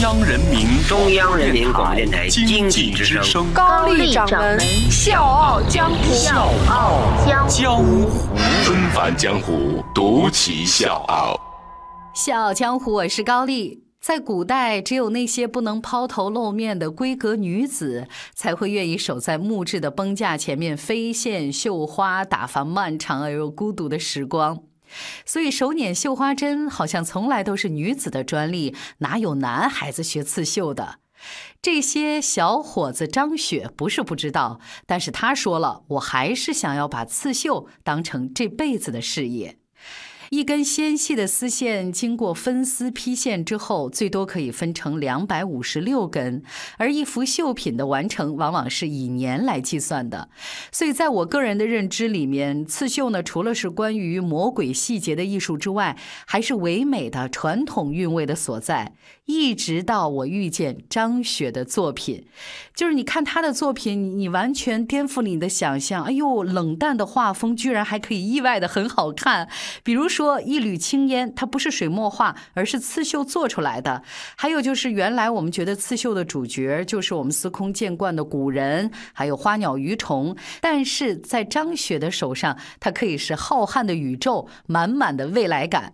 央人民中央人民广播电台经济之声高丽掌门笑傲江湖，笑傲江湖，纷繁江湖，独骑笑傲。笑傲江湖，我是高丽。在古代，只有那些不能抛头露面的闺阁女子，才会愿意守在木质的崩架前面飞线绣花，打发漫长而又孤独的时光。所以，手捻绣花针好像从来都是女子的专利，哪有男孩子学刺绣的？这些小伙子张雪不是不知道，但是他说了，我还是想要把刺绣当成这辈子的事业。一根纤细的丝线经过分丝披线之后，最多可以分成两百五十六根，而一幅绣品的完成往往是以年来计算的。所以，在我个人的认知里面，刺绣呢，除了是关于魔鬼细节的艺术之外，还是唯美的传统韵味的所在。一直到我遇见张雪的作品，就是你看她的作品，你完全颠覆了你的想象。哎呦，冷淡的画风居然还可以意外的很好看。比如说说一缕青烟，它不是水墨画，而是刺绣做出来的。还有就是原来我们觉得刺绣的主角就是我们司空见惯的古人，还有花鸟鱼虫，但是在张雪的手上，它可以是浩瀚的宇宙，满满的未来感。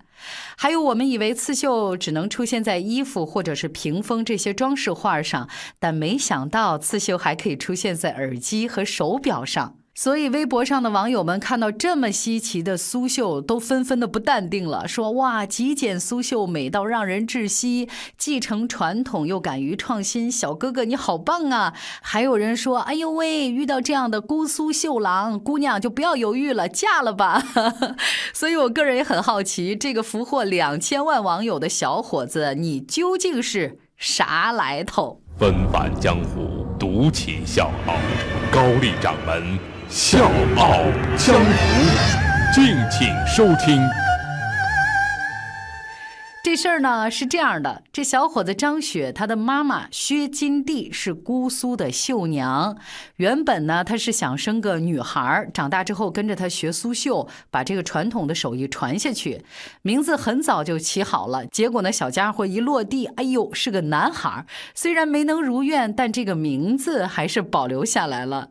还有，我们以为刺绣只能出现在衣服或者是屏风这些装饰画上，但没想到刺绣还可以出现在耳机和手表上。所以，微博上的网友们看到这么稀奇的苏绣，都纷纷的不淡定了，说：“哇，极简苏绣美到让人窒息，继承传统又敢于创新，小哥哥你好棒啊！”还有人说：“哎呦喂，遇到这样的姑苏绣郎姑娘就不要犹豫了，嫁了吧！” 所以，我个人也很好奇，这个俘获两千万网友的小伙子，你究竟是啥来头？纷繁江湖，独起笑傲，高丽掌门。笑傲江湖，敬请收听。这事儿呢是这样的：这小伙子张雪，他的妈妈薛金娣是姑苏的绣娘。原本呢，他是想生个女孩，长大之后跟着他学苏绣，把这个传统的手艺传下去。名字很早就起好了，结果呢，小家伙一落地，哎呦，是个男孩。虽然没能如愿，但这个名字还是保留下来了。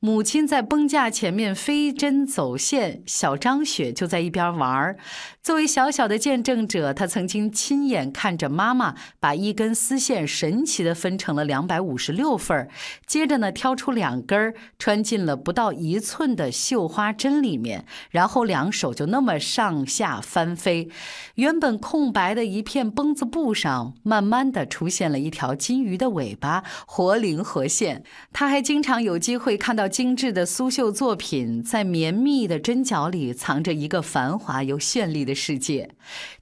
母亲在绷架前面飞针走线，小张雪就在一边玩儿。作为小小的见证者，他曾经亲眼看着妈妈把一根丝线神奇的分成了两百五十六份儿，接着呢挑出两根儿，穿进了不到一寸的绣花针里面，然后两手就那么上下翻飞，原本空白的一片绷子布上，慢慢的出现了一条金鱼的尾巴，活灵活现。他还经常有机会看到精致的苏绣作品，在绵密的针脚里藏着一个繁华又绚丽的。世界，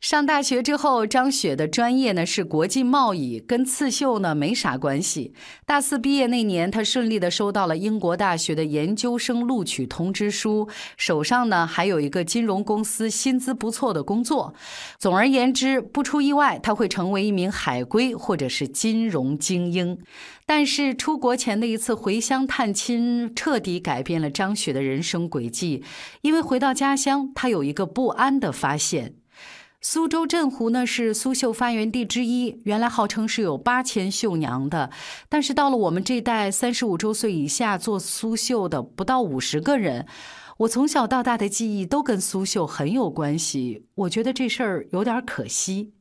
上大学之后，张雪的专业呢是国际贸易，跟刺绣呢没啥关系。大四毕业那年，她顺利的收到了英国大学的研究生录取通知书，手上呢还有一个金融公司薪资不错的工作。总而言之，不出意外，她会成为一名海归或者是金融精英。但是出国前的一次回乡探亲，彻底改变了张雪的人生轨迹。因为回到家乡，她有一个不安的发现：苏州镇湖呢是苏绣发源地之一，原来号称是有八千绣娘的，但是到了我们这代三十五周岁以下做苏绣的不到五十个人。我从小到大的记忆都跟苏绣很有关系，我觉得这事儿有点可惜。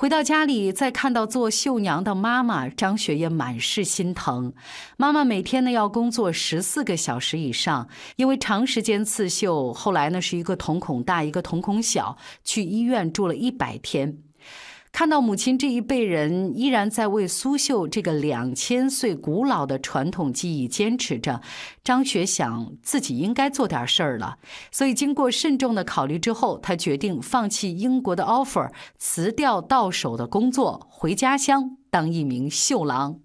回到家里，再看到做绣娘的妈妈张雪，也满是心疼。妈妈每天呢要工作十四个小时以上，因为长时间刺绣，后来呢是一个瞳孔大，一个瞳孔小，去医院住了一百天。看到母亲这一辈人依然在为苏绣这个两千岁古老的传统技艺坚持着，张雪想自己应该做点事儿了。所以经过慎重的考虑之后，他决定放弃英国的 offer，辞掉到手的工作，回家乡当一名绣郎。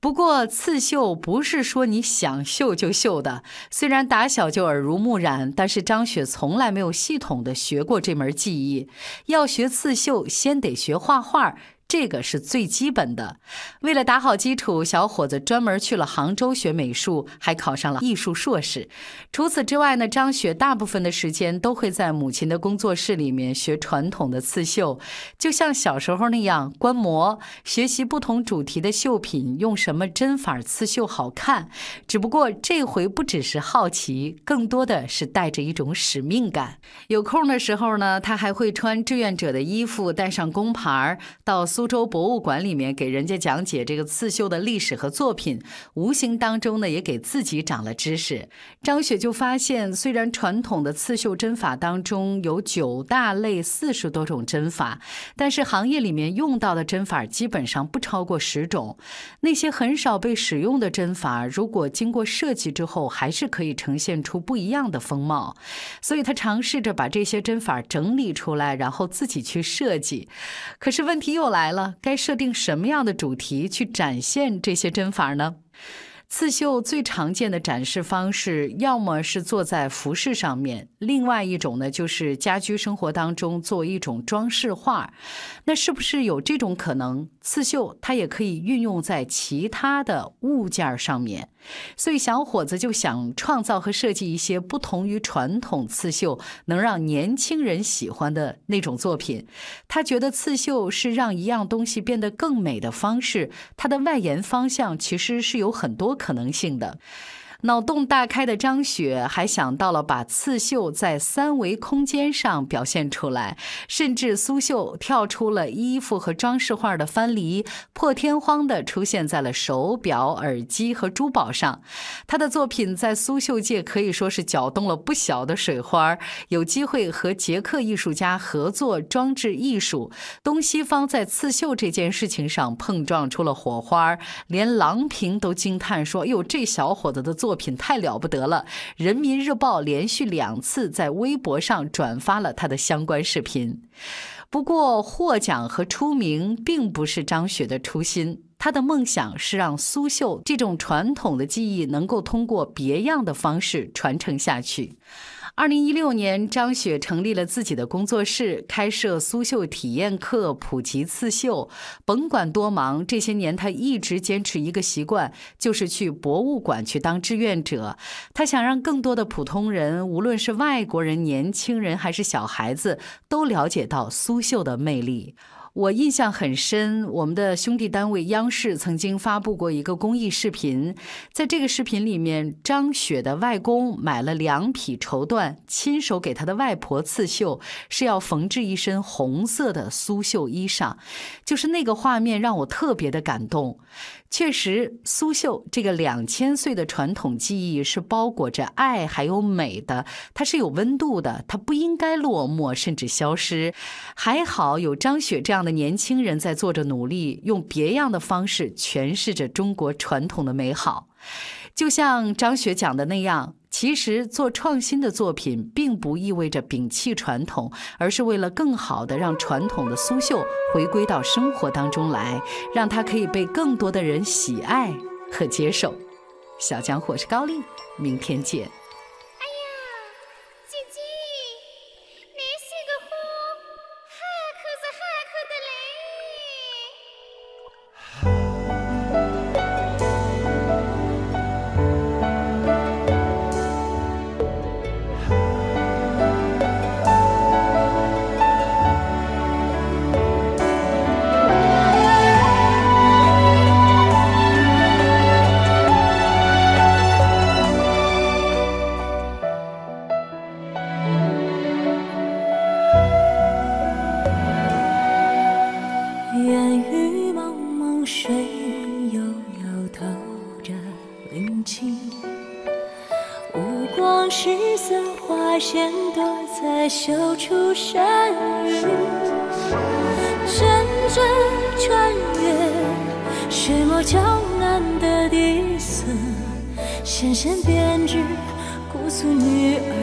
不过刺绣不是说你想绣就绣的，虽然打小就耳濡目染，但是张雪从来没有系统的学过这门技艺。要学刺绣，先得学画画。这个是最基本的。为了打好基础，小伙子专门去了杭州学美术，还考上了艺术硕士。除此之外呢，张雪大部分的时间都会在母亲的工作室里面学传统的刺绣，就像小时候那样观摩、学习不同主题的绣品，用什么针法刺绣好看。只不过这回不只是好奇，更多的是带着一种使命感。有空的时候呢，他还会穿志愿者的衣服，带上工牌到。苏州博物馆里面给人家讲解这个刺绣的历史和作品，无形当中呢也给自己长了知识。张雪就发现，虽然传统的刺绣针法当中有九大类、四十多种针法，但是行业里面用到的针法基本上不超过十种。那些很少被使用的针法，如果经过设计之后，还是可以呈现出不一样的风貌。所以他尝试着把这些针法整理出来，然后自己去设计。可是问题又来。来了，该设定什么样的主题去展现这些针法呢？刺绣最常见的展示方式，要么是坐在服饰上面，另外一种呢，就是家居生活当中做一种装饰画。那是不是有这种可能？刺绣它也可以运用在其他的物件上面。所以小伙子就想创造和设计一些不同于传统刺绣，能让年轻人喜欢的那种作品。他觉得刺绣是让一样东西变得更美的方式，它的外延方向其实是有很多可能性的。脑洞大开的张雪还想到了把刺绣在三维空间上表现出来，甚至苏绣跳出了衣服和装饰画的藩篱，破天荒地出现在了手表、耳机和珠宝上。他的作品在苏绣界可以说是搅动了不小的水花，有机会和捷克艺术家合作装置艺术，东西方在刺绣这件事情上碰撞出了火花，连郎平都惊叹说：“哎呦，这小伙子的作。”作品太了不得了！人民日报连续两次在微博上转发了他的相关视频。不过，获奖和出名并不是张雪的初心，他的梦想是让苏绣这种传统的技艺能够通过别样的方式传承下去。二零一六年，张雪成立了自己的工作室，开设苏绣体验课，普及刺绣。甭管多忙，这些年她一直坚持一个习惯，就是去博物馆去当志愿者。她想让更多的普通人，无论是外国人、年轻人还是小孩子，都了解到苏绣的魅力。我印象很深，我们的兄弟单位央视曾经发布过一个公益视频，在这个视频里面，张雪的外公买了两匹绸缎，亲手给他的外婆刺绣，是要缝制一身红色的苏绣衣裳，就是那个画面让我特别的感动。确实，苏绣这个两千岁的传统技艺是包裹着爱还有美的，它是有温度的，它不应该落寞甚至消失。还好有张雪这样的年轻人在做着努力，用别样的方式诠释着中国传统的美好。就像张雪讲的那样。其实做创新的作品，并不意味着摒弃传统，而是为了更好的让传统的苏绣回归到生活当中来，让它可以被更多的人喜爱和接受。小江我是高丽，明天见。绣出山雨，阵阵穿越水墨江南的底色，纤纤编织姑苏女儿。